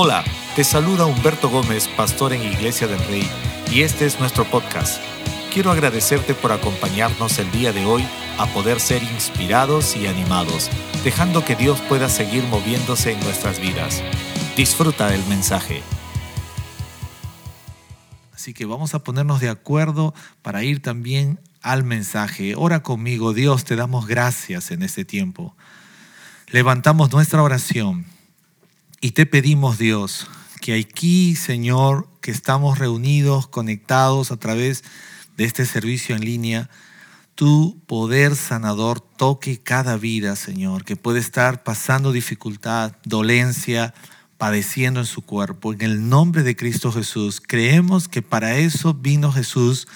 Hola, te saluda Humberto Gómez, pastor en Iglesia del Rey, y este es nuestro podcast. Quiero agradecerte por acompañarnos el día de hoy a poder ser inspirados y animados, dejando que Dios pueda seguir moviéndose en nuestras vidas. Disfruta del mensaje. Así que vamos a ponernos de acuerdo para ir también al mensaje. Ora conmigo, Dios, te damos gracias en este tiempo. Levantamos nuestra oración y te pedimos, Dios, que aquí, Señor, que estamos reunidos, conectados a través de este servicio en línea, tu poder sanador toque cada vida, Señor, que puede estar pasando dificultad, dolencia, padeciendo en su cuerpo. En el nombre de Cristo Jesús, creemos que para eso vino Jesús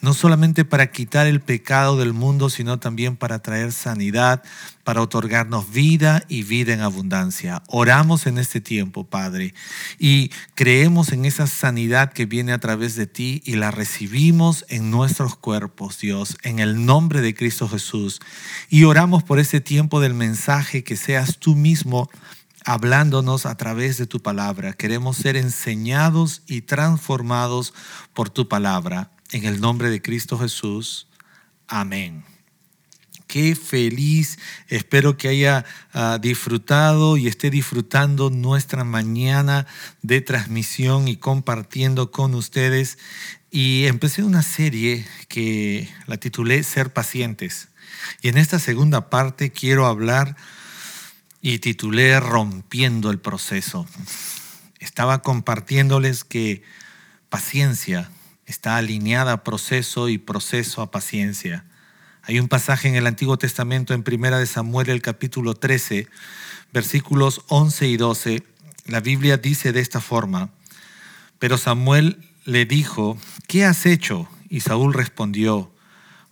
no solamente para quitar el pecado del mundo, sino también para traer sanidad, para otorgarnos vida y vida en abundancia. Oramos en este tiempo, Padre, y creemos en esa sanidad que viene a través de ti y la recibimos en nuestros cuerpos, Dios, en el nombre de Cristo Jesús. Y oramos por ese tiempo del mensaje que seas tú mismo hablándonos a través de tu palabra. Queremos ser enseñados y transformados por tu palabra. En el nombre de Cristo Jesús. Amén. Qué feliz, espero que haya uh, disfrutado y esté disfrutando nuestra mañana de transmisión y compartiendo con ustedes. Y empecé una serie que la titulé Ser pacientes. Y en esta segunda parte quiero hablar y titulé Rompiendo el proceso. Estaba compartiéndoles que paciencia está alineada a proceso y proceso a paciencia. Hay un pasaje en el Antiguo Testamento en Primera de Samuel, el capítulo 13, versículos 11 y 12. La Biblia dice de esta forma, pero Samuel le dijo, ¿qué has hecho? Y Saúl respondió,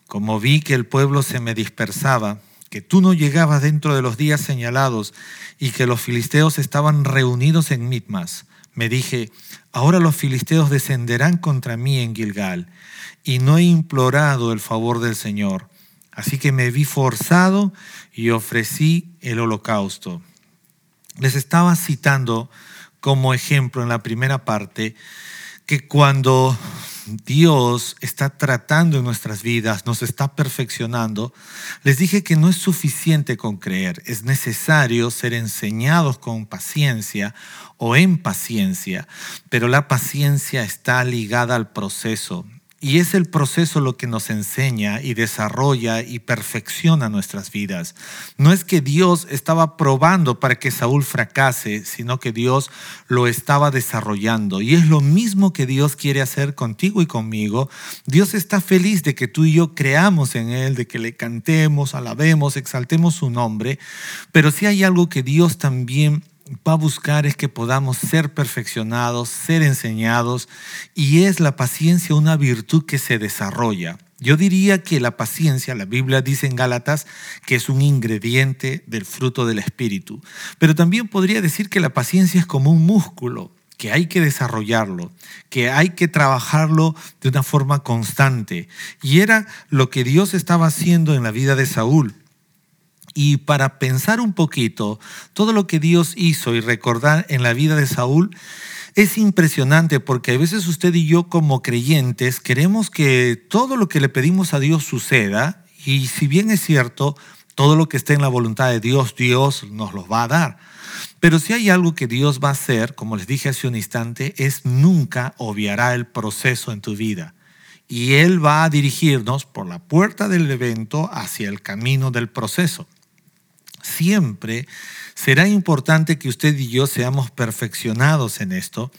como vi que el pueblo se me dispersaba, que tú no llegabas dentro de los días señalados y que los filisteos estaban reunidos en Mitmas, me dije, ahora los filisteos descenderán contra mí en Gilgal, y no he implorado el favor del Señor. Así que me vi forzado y ofrecí el holocausto. Les estaba citando como ejemplo en la primera parte que cuando Dios está tratando en nuestras vidas, nos está perfeccionando, les dije que no es suficiente con creer, es necesario ser enseñados con paciencia o en paciencia, pero la paciencia está ligada al proceso. Y es el proceso lo que nos enseña y desarrolla y perfecciona nuestras vidas. No es que Dios estaba probando para que Saúl fracase, sino que Dios lo estaba desarrollando. Y es lo mismo que Dios quiere hacer contigo y conmigo. Dios está feliz de que tú y yo creamos en Él, de que le cantemos, alabemos, exaltemos su nombre. Pero si hay algo que Dios también va a buscar es que podamos ser perfeccionados, ser enseñados, y es la paciencia una virtud que se desarrolla. Yo diría que la paciencia, la Biblia dice en Gálatas, que es un ingrediente del fruto del Espíritu, pero también podría decir que la paciencia es como un músculo que hay que desarrollarlo, que hay que trabajarlo de una forma constante. Y era lo que Dios estaba haciendo en la vida de Saúl. Y para pensar un poquito todo lo que Dios hizo y recordar en la vida de Saúl, es impresionante porque a veces usted y yo como creyentes queremos que todo lo que le pedimos a Dios suceda y si bien es cierto, todo lo que esté en la voluntad de Dios, Dios nos lo va a dar. Pero si hay algo que Dios va a hacer, como les dije hace un instante, es nunca obviará el proceso en tu vida. Y Él va a dirigirnos por la puerta del evento hacia el camino del proceso siempre será importante que usted y yo seamos perfeccionados en esto.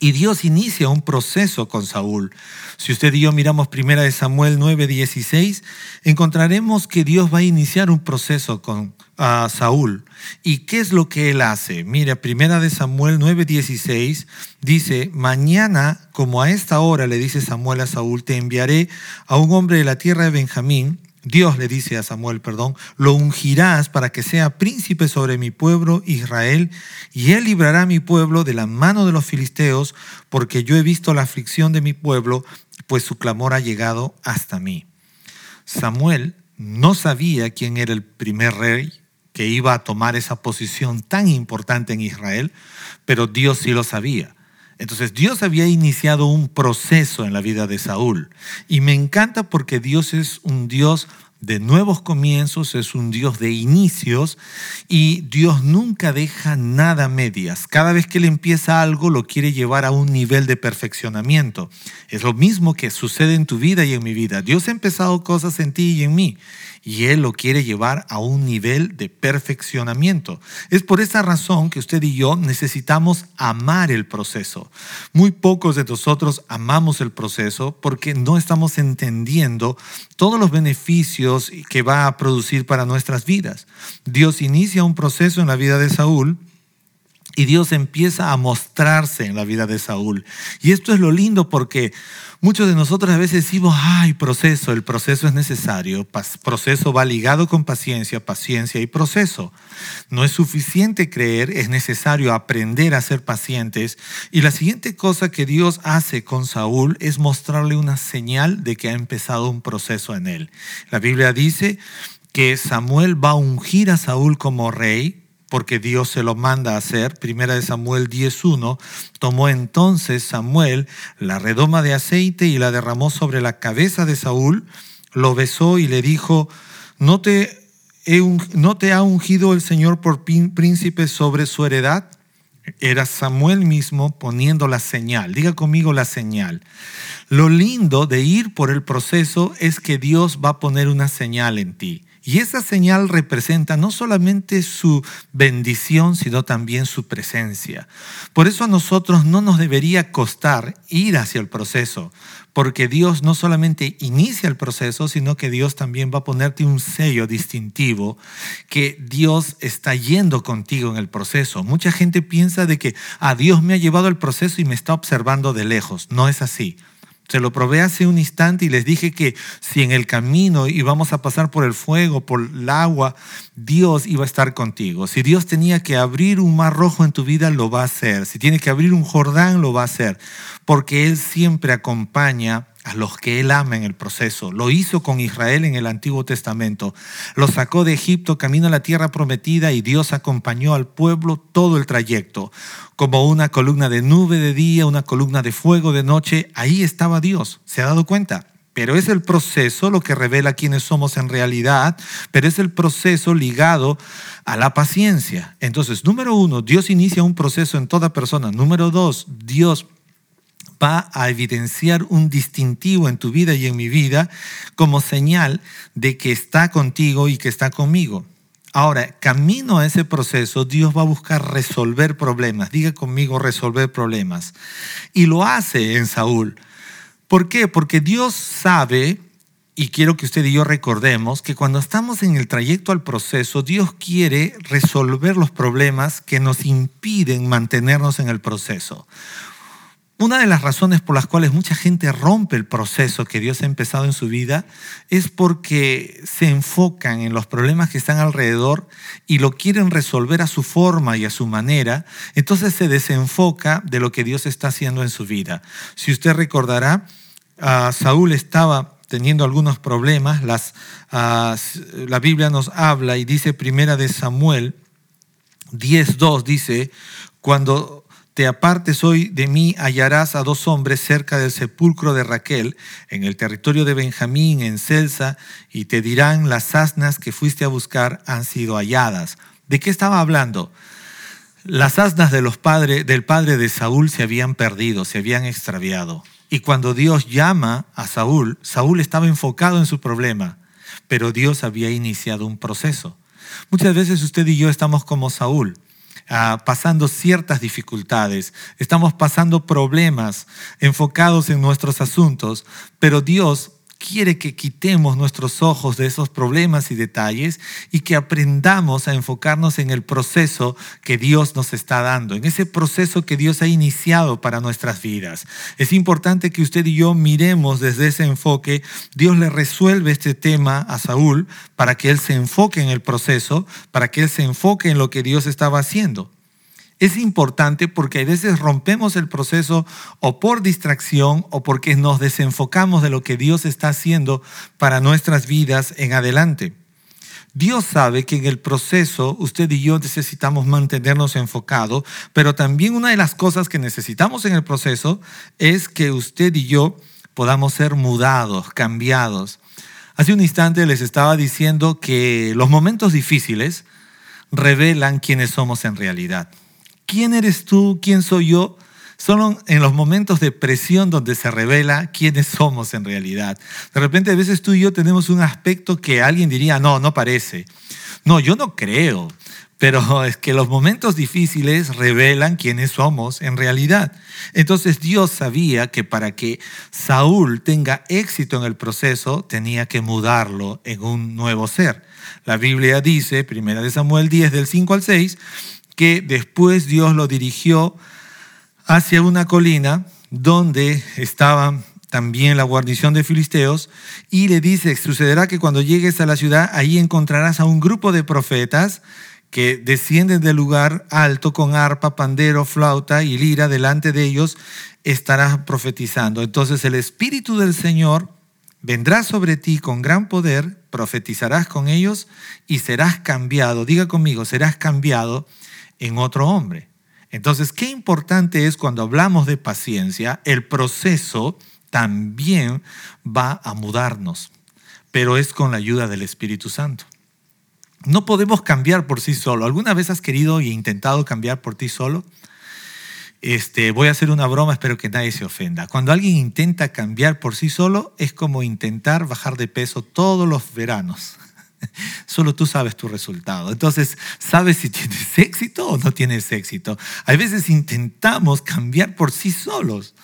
Y Dios inicia un proceso con Saúl. Si usted y yo miramos primera de Samuel 9:16, encontraremos que Dios va a iniciar un proceso con Saúl. ¿Y qué es lo que él hace? Mira, primera de Samuel 9:16 dice, "Mañana, como a esta hora le dice Samuel a Saúl, te enviaré a un hombre de la tierra de Benjamín Dios le dice a Samuel, perdón, lo ungirás para que sea príncipe sobre mi pueblo Israel, y él librará a mi pueblo de la mano de los filisteos, porque yo he visto la aflicción de mi pueblo, pues su clamor ha llegado hasta mí. Samuel no sabía quién era el primer rey que iba a tomar esa posición tan importante en Israel, pero Dios sí lo sabía. Entonces Dios había iniciado un proceso en la vida de Saúl. Y me encanta porque Dios es un Dios de nuevos comienzos, es un Dios de inicios y Dios nunca deja nada medias. Cada vez que Él empieza algo lo quiere llevar a un nivel de perfeccionamiento. Es lo mismo que sucede en tu vida y en mi vida. Dios ha empezado cosas en ti y en mí y Él lo quiere llevar a un nivel de perfeccionamiento. Es por esa razón que usted y yo necesitamos amar el proceso. Muy pocos de nosotros amamos el proceso porque no estamos entendiendo todos los beneficios que va a producir para nuestras vidas. Dios inicia un proceso en la vida de Saúl y Dios empieza a mostrarse en la vida de Saúl. Y esto es lo lindo porque Muchos de nosotros a veces decimos, ay, proceso, el proceso es necesario, proceso va ligado con paciencia, paciencia y proceso. No es suficiente creer, es necesario aprender a ser pacientes. Y la siguiente cosa que Dios hace con Saúl es mostrarle una señal de que ha empezado un proceso en él. La Biblia dice que Samuel va a ungir a Saúl como rey porque Dios se lo manda a hacer. Primera de Samuel 10.1, tomó entonces Samuel la redoma de aceite y la derramó sobre la cabeza de Saúl, lo besó y le dijo, ¿no te, ¿no te ha ungido el Señor por príncipe sobre su heredad? Era Samuel mismo poniendo la señal. Diga conmigo la señal. Lo lindo de ir por el proceso es que Dios va a poner una señal en ti. Y esa señal representa no solamente su bendición, sino también su presencia. Por eso a nosotros no nos debería costar ir hacia el proceso, porque Dios no solamente inicia el proceso, sino que Dios también va a ponerte un sello distintivo que Dios está yendo contigo en el proceso. Mucha gente piensa de que a ah, Dios me ha llevado al proceso y me está observando de lejos. No es así. Se lo probé hace un instante y les dije que si en el camino íbamos a pasar por el fuego, por el agua, Dios iba a estar contigo. Si Dios tenía que abrir un mar rojo en tu vida, lo va a hacer. Si tiene que abrir un Jordán, lo va a hacer. Porque Él siempre acompaña a los que Él ama en el proceso. Lo hizo con Israel en el Antiguo Testamento. Lo sacó de Egipto camino a la tierra prometida y Dios acompañó al pueblo todo el trayecto. Como una columna de nube de día, una columna de fuego de noche, ahí estaba Dios. ¿Se ha dado cuenta? Pero es el proceso lo que revela quiénes somos en realidad, pero es el proceso ligado a la paciencia. Entonces, número uno, Dios inicia un proceso en toda persona. Número dos, Dios va a evidenciar un distintivo en tu vida y en mi vida como señal de que está contigo y que está conmigo. Ahora, camino a ese proceso, Dios va a buscar resolver problemas. Diga conmigo, resolver problemas. Y lo hace en Saúl. ¿Por qué? Porque Dios sabe, y quiero que usted y yo recordemos, que cuando estamos en el trayecto al proceso, Dios quiere resolver los problemas que nos impiden mantenernos en el proceso. Una de las razones por las cuales mucha gente rompe el proceso que Dios ha empezado en su vida es porque se enfocan en los problemas que están alrededor y lo quieren resolver a su forma y a su manera, entonces se desenfoca de lo que Dios está haciendo en su vida. Si usted recordará, Saúl estaba teniendo algunos problemas, las, la Biblia nos habla y dice primera de Samuel 10.2, dice, cuando te apartes hoy de mí, hallarás a dos hombres cerca del sepulcro de Raquel, en el territorio de Benjamín, en Celsa, y te dirán, las asnas que fuiste a buscar han sido halladas. ¿De qué estaba hablando? Las asnas de los del padre de Saúl se habían perdido, se habían extraviado. Y cuando Dios llama a Saúl, Saúl estaba enfocado en su problema, pero Dios había iniciado un proceso. Muchas veces usted y yo estamos como Saúl Ah, pasando ciertas dificultades, estamos pasando problemas enfocados en nuestros asuntos, pero Dios quiere que quitemos nuestros ojos de esos problemas y detalles y que aprendamos a enfocarnos en el proceso que Dios nos está dando, en ese proceso que Dios ha iniciado para nuestras vidas. Es importante que usted y yo miremos desde ese enfoque. Dios le resuelve este tema a Saúl para que él se enfoque en el proceso, para que él se enfoque en lo que Dios estaba haciendo es importante porque a veces rompemos el proceso o por distracción o porque nos desenfocamos de lo que Dios está haciendo para nuestras vidas en adelante. Dios sabe que en el proceso usted y yo necesitamos mantenernos enfocados, pero también una de las cosas que necesitamos en el proceso es que usted y yo podamos ser mudados, cambiados. Hace un instante les estaba diciendo que los momentos difíciles revelan quiénes somos en realidad. ¿Quién eres tú? ¿Quién soy yo? Son en los momentos de presión donde se revela quiénes somos en realidad. De repente a veces tú y yo tenemos un aspecto que alguien diría, no, no parece. No, yo no creo. Pero es que los momentos difíciles revelan quiénes somos en realidad. Entonces Dios sabía que para que Saúl tenga éxito en el proceso, tenía que mudarlo en un nuevo ser. La Biblia dice, 1 Samuel 10, del 5 al 6, que después Dios lo dirigió hacia una colina donde estaban también la guarnición de filisteos, y le dice, sucederá que cuando llegues a la ciudad, ahí encontrarás a un grupo de profetas que descienden del lugar alto con arpa, pandero, flauta y lira, delante de ellos estarás profetizando. Entonces el Espíritu del Señor vendrá sobre ti con gran poder, profetizarás con ellos y serás cambiado, diga conmigo, serás cambiado en otro hombre. Entonces, qué importante es cuando hablamos de paciencia, el proceso también va a mudarnos, pero es con la ayuda del Espíritu Santo. No podemos cambiar por sí solo. ¿Alguna vez has querido e intentado cambiar por ti solo? Este, voy a hacer una broma, espero que nadie se ofenda. Cuando alguien intenta cambiar por sí solo, es como intentar bajar de peso todos los veranos. Solo tú sabes tu resultado. Entonces, sabes si tienes éxito o no tienes éxito. Hay veces intentamos cambiar por sí solos.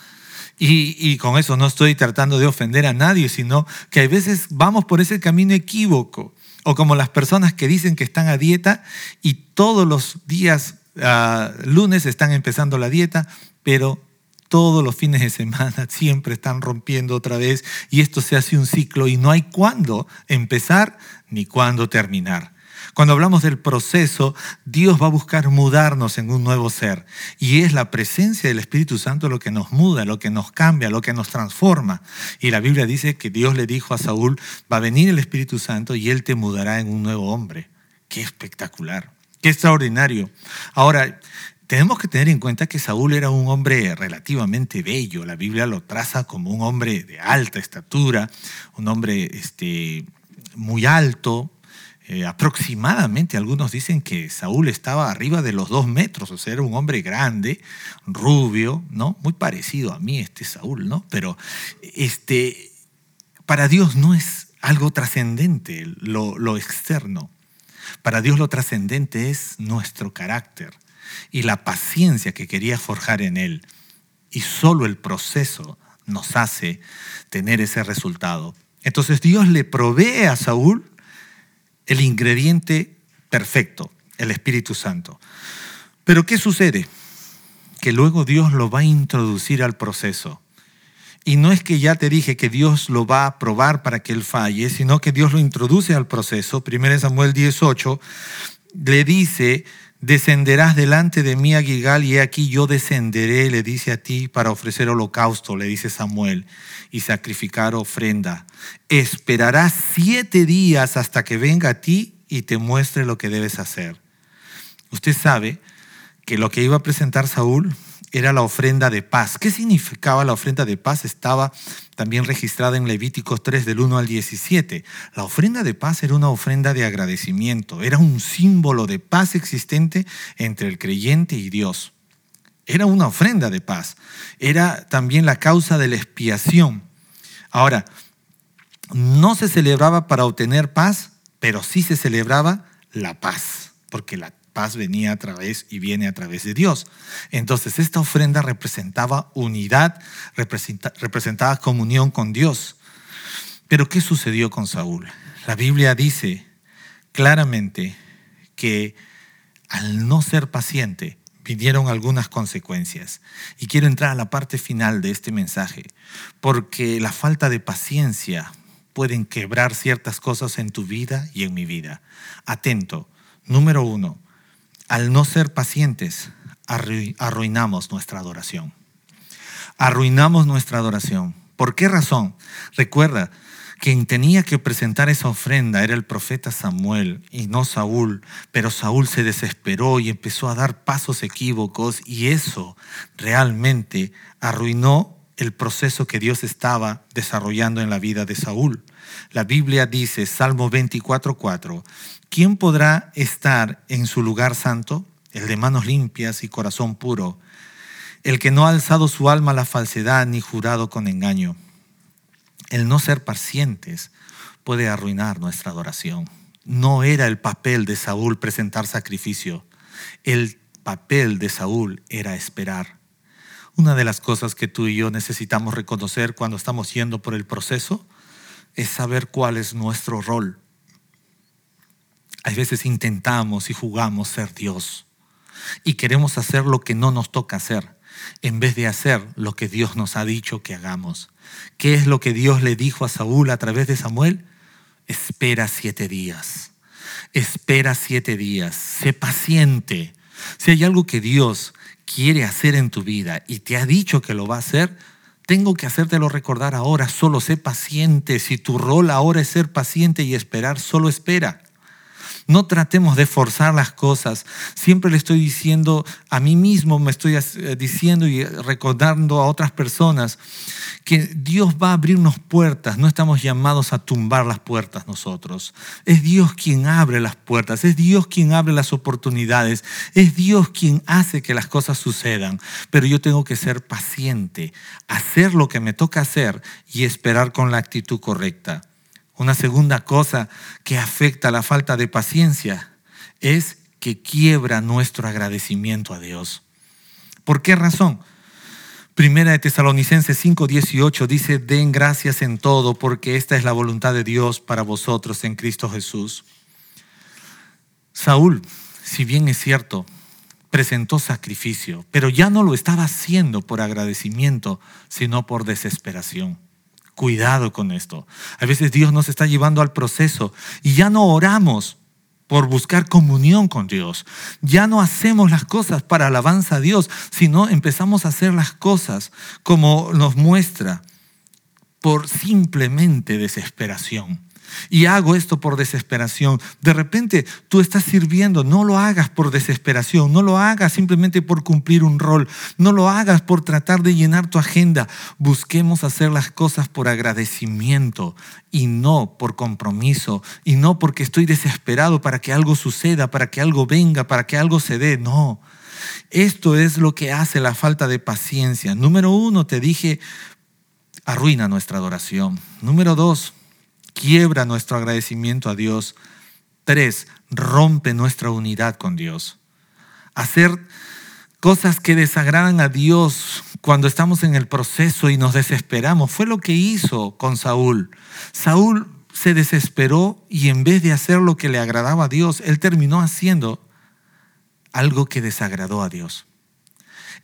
Y, y, con eso no estoy tratando de ofender a nadie, sino que hay veces vamos por ese camino equívoco. O como las personas que dicen que están a dieta y todos los días uh, lunes están empezando la dieta, pero todos los fines de semana siempre están rompiendo otra vez y esto se hace un ciclo y no hay cuándo empezar ni cuándo terminar. Cuando hablamos del proceso, Dios va a buscar mudarnos en un nuevo ser. Y es la presencia del Espíritu Santo lo que nos muda, lo que nos cambia, lo que nos transforma. Y la Biblia dice que Dios le dijo a Saúl, va a venir el Espíritu Santo y él te mudará en un nuevo hombre. Qué espectacular, qué extraordinario. Ahora, tenemos que tener en cuenta que Saúl era un hombre relativamente bello. La Biblia lo traza como un hombre de alta estatura, un hombre este, muy alto. Eh, aproximadamente algunos dicen que Saúl estaba arriba de los dos metros, o sea, era un hombre grande, rubio, ¿no? Muy parecido a mí este Saúl, ¿no? Pero este, para Dios no es algo trascendente lo, lo externo. Para Dios lo trascendente es nuestro carácter y la paciencia que quería forjar en él. Y solo el proceso nos hace tener ese resultado. Entonces Dios le provee a Saúl el ingrediente perfecto, el Espíritu Santo. Pero ¿qué sucede? Que luego Dios lo va a introducir al proceso. Y no es que ya te dije que Dios lo va a probar para que él falle, sino que Dios lo introduce al proceso. 1 Samuel 18 le dice, descenderás delante de mí a Gilgal y aquí yo descenderé, le dice a ti, para ofrecer holocausto, le dice Samuel, y sacrificar ofrenda. Esperarás siete días hasta que venga a ti y te muestre lo que debes hacer. Usted sabe que lo que iba a presentar Saúl era la ofrenda de paz. ¿Qué significaba la ofrenda de paz? Estaba también registrada en Levíticos 3 del 1 al 17. La ofrenda de paz era una ofrenda de agradecimiento, era un símbolo de paz existente entre el creyente y Dios. Era una ofrenda de paz. Era también la causa de la expiación. Ahora, no se celebraba para obtener paz, pero sí se celebraba la paz, porque la paz venía a través y viene a través de Dios. Entonces esta ofrenda representaba unidad, representaba comunión con Dios. Pero ¿qué sucedió con Saúl? La Biblia dice claramente que al no ser paciente vinieron algunas consecuencias. Y quiero entrar a la parte final de este mensaje, porque la falta de paciencia pueden quebrar ciertas cosas en tu vida y en mi vida. Atento. Número uno, al no ser pacientes, arruinamos nuestra adoración. Arruinamos nuestra adoración. ¿Por qué razón? Recuerda quien tenía que presentar esa ofrenda era el profeta Samuel y no Saúl, pero Saúl se desesperó y empezó a dar pasos equívocos y eso realmente arruinó el proceso que Dios estaba desarrollando en la vida de Saúl. La Biblia dice, Salmo 24:4, ¿quién podrá estar en su lugar santo? El de manos limpias y corazón puro, el que no ha alzado su alma a la falsedad ni jurado con engaño. El no ser pacientes puede arruinar nuestra adoración. No era el papel de Saúl presentar sacrificio. El papel de Saúl era esperar. Una de las cosas que tú y yo necesitamos reconocer cuando estamos yendo por el proceso es saber cuál es nuestro rol. Hay veces intentamos y jugamos ser Dios y queremos hacer lo que no nos toca hacer en vez de hacer lo que Dios nos ha dicho que hagamos. ¿Qué es lo que Dios le dijo a Saúl a través de Samuel? Espera siete días. Espera siete días. Sé paciente. Si hay algo que Dios quiere hacer en tu vida y te ha dicho que lo va a hacer, tengo que hacértelo recordar ahora. Solo sé paciente. Si tu rol ahora es ser paciente y esperar, solo espera. No tratemos de forzar las cosas. Siempre le estoy diciendo a mí mismo, me estoy eh, diciendo y recordando a otras personas que Dios va a abrirnos puertas. No estamos llamados a tumbar las puertas nosotros. Es Dios quien abre las puertas. Es Dios quien abre las oportunidades. Es Dios quien hace que las cosas sucedan. Pero yo tengo que ser paciente, hacer lo que me toca hacer y esperar con la actitud correcta. Una segunda cosa que afecta la falta de paciencia es que quiebra nuestro agradecimiento a Dios. ¿Por qué razón? Primera de Tesalonicenses 5:18 dice, den gracias en todo porque esta es la voluntad de Dios para vosotros en Cristo Jesús. Saúl, si bien es cierto, presentó sacrificio, pero ya no lo estaba haciendo por agradecimiento, sino por desesperación. Cuidado con esto. A veces Dios nos está llevando al proceso y ya no oramos por buscar comunión con Dios. Ya no hacemos las cosas para alabanza a Dios, sino empezamos a hacer las cosas como nos muestra por simplemente desesperación y hago esto por desesperación. De repente tú estás sirviendo, no lo hagas por desesperación, no lo hagas simplemente por cumplir un rol, no lo hagas por tratar de llenar tu agenda. Busquemos hacer las cosas por agradecimiento y no por compromiso y no porque estoy desesperado para que algo suceda, para que algo venga, para que algo se dé. No. Esto es lo que hace la falta de paciencia. Número uno, te dije, arruina nuestra adoración. Número dos, quiebra nuestro agradecimiento a Dios. Tres, rompe nuestra unidad con Dios. Hacer cosas que desagradan a Dios cuando estamos en el proceso y nos desesperamos. Fue lo que hizo con Saúl. Saúl se desesperó y en vez de hacer lo que le agradaba a Dios, él terminó haciendo algo que desagradó a Dios.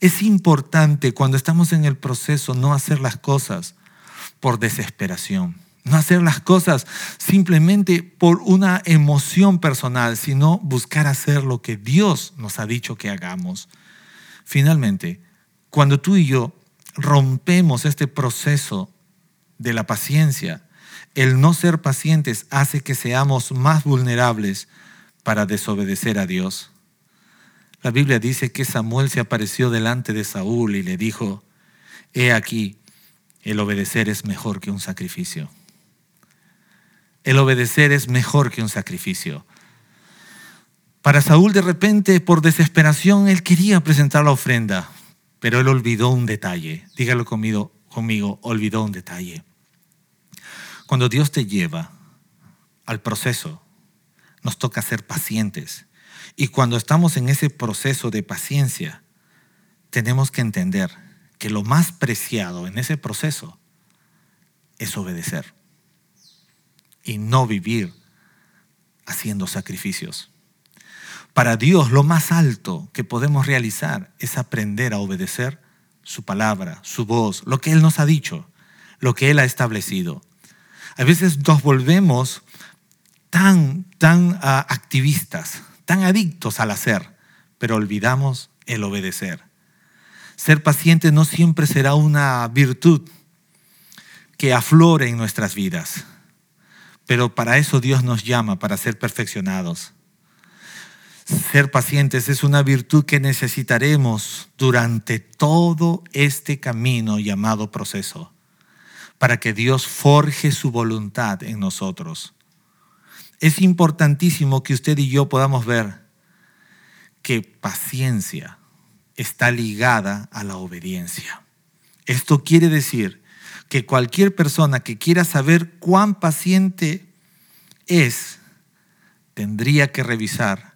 Es importante cuando estamos en el proceso no hacer las cosas por desesperación. No hacer las cosas simplemente por una emoción personal, sino buscar hacer lo que Dios nos ha dicho que hagamos. Finalmente, cuando tú y yo rompemos este proceso de la paciencia, el no ser pacientes hace que seamos más vulnerables para desobedecer a Dios. La Biblia dice que Samuel se apareció delante de Saúl y le dijo, he aquí, el obedecer es mejor que un sacrificio el obedecer es mejor que un sacrificio. Para Saúl de repente, por desesperación, él quería presentar la ofrenda, pero él olvidó un detalle. Dígalo conmigo, conmigo, olvidó un detalle. Cuando Dios te lleva al proceso, nos toca ser pacientes. Y cuando estamos en ese proceso de paciencia, tenemos que entender que lo más preciado en ese proceso es obedecer y no vivir haciendo sacrificios. Para Dios lo más alto que podemos realizar es aprender a obedecer su palabra, su voz, lo que Él nos ha dicho, lo que Él ha establecido. A veces nos volvemos tan, tan ah, activistas, tan adictos al hacer, pero olvidamos el obedecer. Ser paciente no siempre será una virtud que aflore en nuestras vidas pero para eso Dios nos llama, para ser perfeccionados. Ser pacientes es una virtud que necesitaremos durante todo este camino llamado proceso, para que Dios forje su voluntad en nosotros. Es importantísimo que usted y yo podamos ver que paciencia está ligada a la obediencia. Esto quiere decir que cualquier persona que quiera saber cuán paciente es, tendría que revisar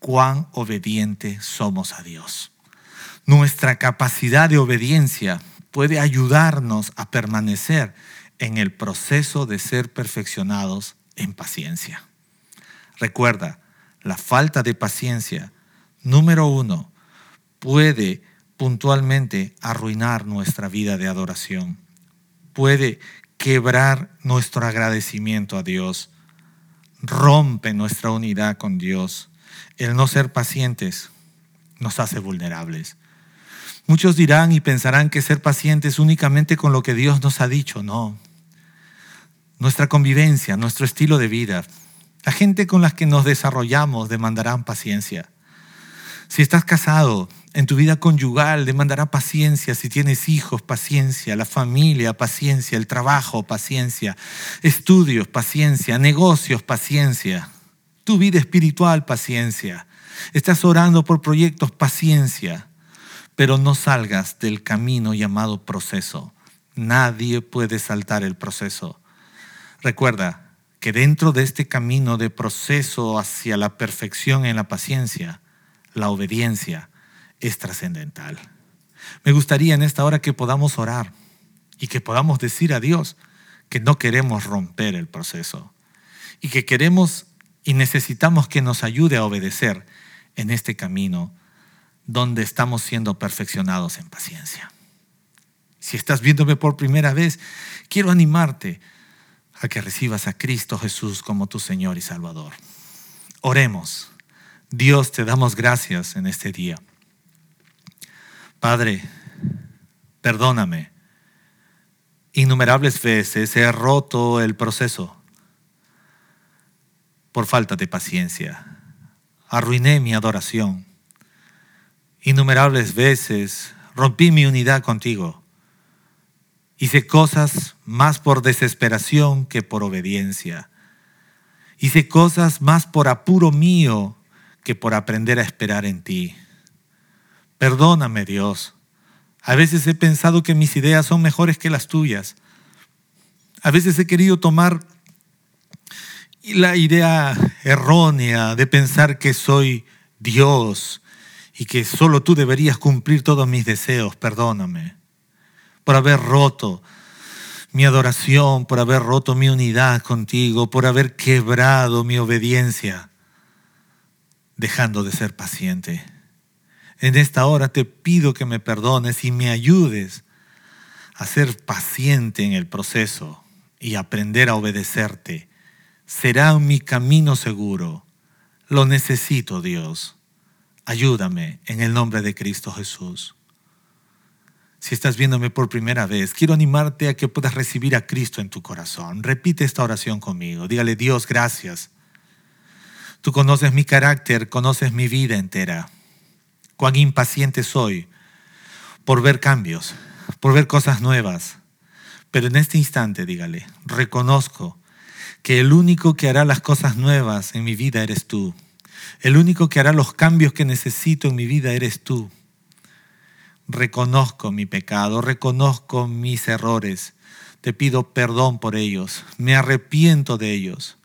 cuán obediente somos a Dios. Nuestra capacidad de obediencia puede ayudarnos a permanecer en el proceso de ser perfeccionados en paciencia. Recuerda, la falta de paciencia, número uno, puede puntualmente arruinar nuestra vida de adoración. Puede quebrar nuestro agradecimiento a Dios. Rompe nuestra unidad con Dios el no ser pacientes nos hace vulnerables. Muchos dirán y pensarán que ser pacientes únicamente con lo que Dios nos ha dicho. No. Nuestra convivencia, nuestro estilo de vida, la gente con la que nos desarrollamos demandarán paciencia. Si estás casado, en tu vida conyugal demandará paciencia. Si tienes hijos, paciencia. La familia, paciencia. El trabajo, paciencia. Estudios, paciencia. Negocios, paciencia. Tu vida espiritual, paciencia. Estás orando por proyectos, paciencia. Pero no salgas del camino llamado proceso. Nadie puede saltar el proceso. Recuerda que dentro de este camino de proceso hacia la perfección en la paciencia, la obediencia es trascendental. Me gustaría en esta hora que podamos orar y que podamos decir a Dios que no queremos romper el proceso y que queremos y necesitamos que nos ayude a obedecer en este camino donde estamos siendo perfeccionados en paciencia. Si estás viéndome por primera vez, quiero animarte a que recibas a Cristo Jesús como tu Señor y Salvador. Oremos. Dios, te damos gracias en este día. Padre, perdóname. Innumerables veces he roto el proceso por falta de paciencia. Arruiné mi adoración. Innumerables veces rompí mi unidad contigo. Hice cosas más por desesperación que por obediencia. Hice cosas más por apuro mío que por aprender a esperar en ti. Perdóname, Dios. A veces he pensado que mis ideas son mejores que las tuyas. A veces he querido tomar la idea errónea de pensar que soy Dios y que solo tú deberías cumplir todos mis deseos, perdóname, por haber roto mi adoración, por haber roto mi unidad contigo, por haber quebrado mi obediencia, dejando de ser paciente. En esta hora te pido que me perdones y me ayudes a ser paciente en el proceso y aprender a obedecerte será mi camino seguro. Lo necesito, Dios. Ayúdame en el nombre de Cristo Jesús. Si estás viéndome por primera vez, quiero animarte a que puedas recibir a Cristo en tu corazón. Repite esta oración conmigo. Dígale, Dios, gracias. Tú conoces mi carácter, conoces mi vida entera. Cuán impaciente soy por ver cambios, por ver cosas nuevas. Pero en este instante, dígale, reconozco que el único que hará las cosas nuevas en mi vida eres tú. El único que hará los cambios que necesito en mi vida eres tú. Reconozco mi pecado, reconozco mis errores. Te pido perdón por ellos. Me arrepiento de ellos.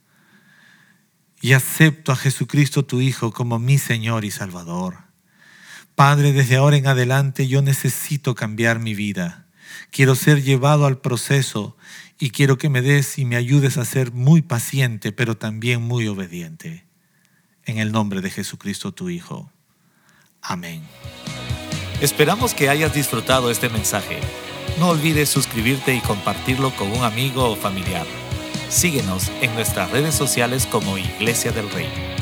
Y acepto a Jesucristo tu Hijo como mi Señor y Salvador. Padre, desde ahora en adelante yo necesito cambiar mi vida. Quiero ser llevado al proceso y quiero que me des y me ayudes a ser muy paciente, pero también muy obediente. En el nombre de Jesucristo tu Hijo. Amén. Esperamos que hayas disfrutado este mensaje. No olvides suscribirte y compartirlo con un amigo o familiar. Síguenos en nuestras redes sociales como Iglesia del Rey.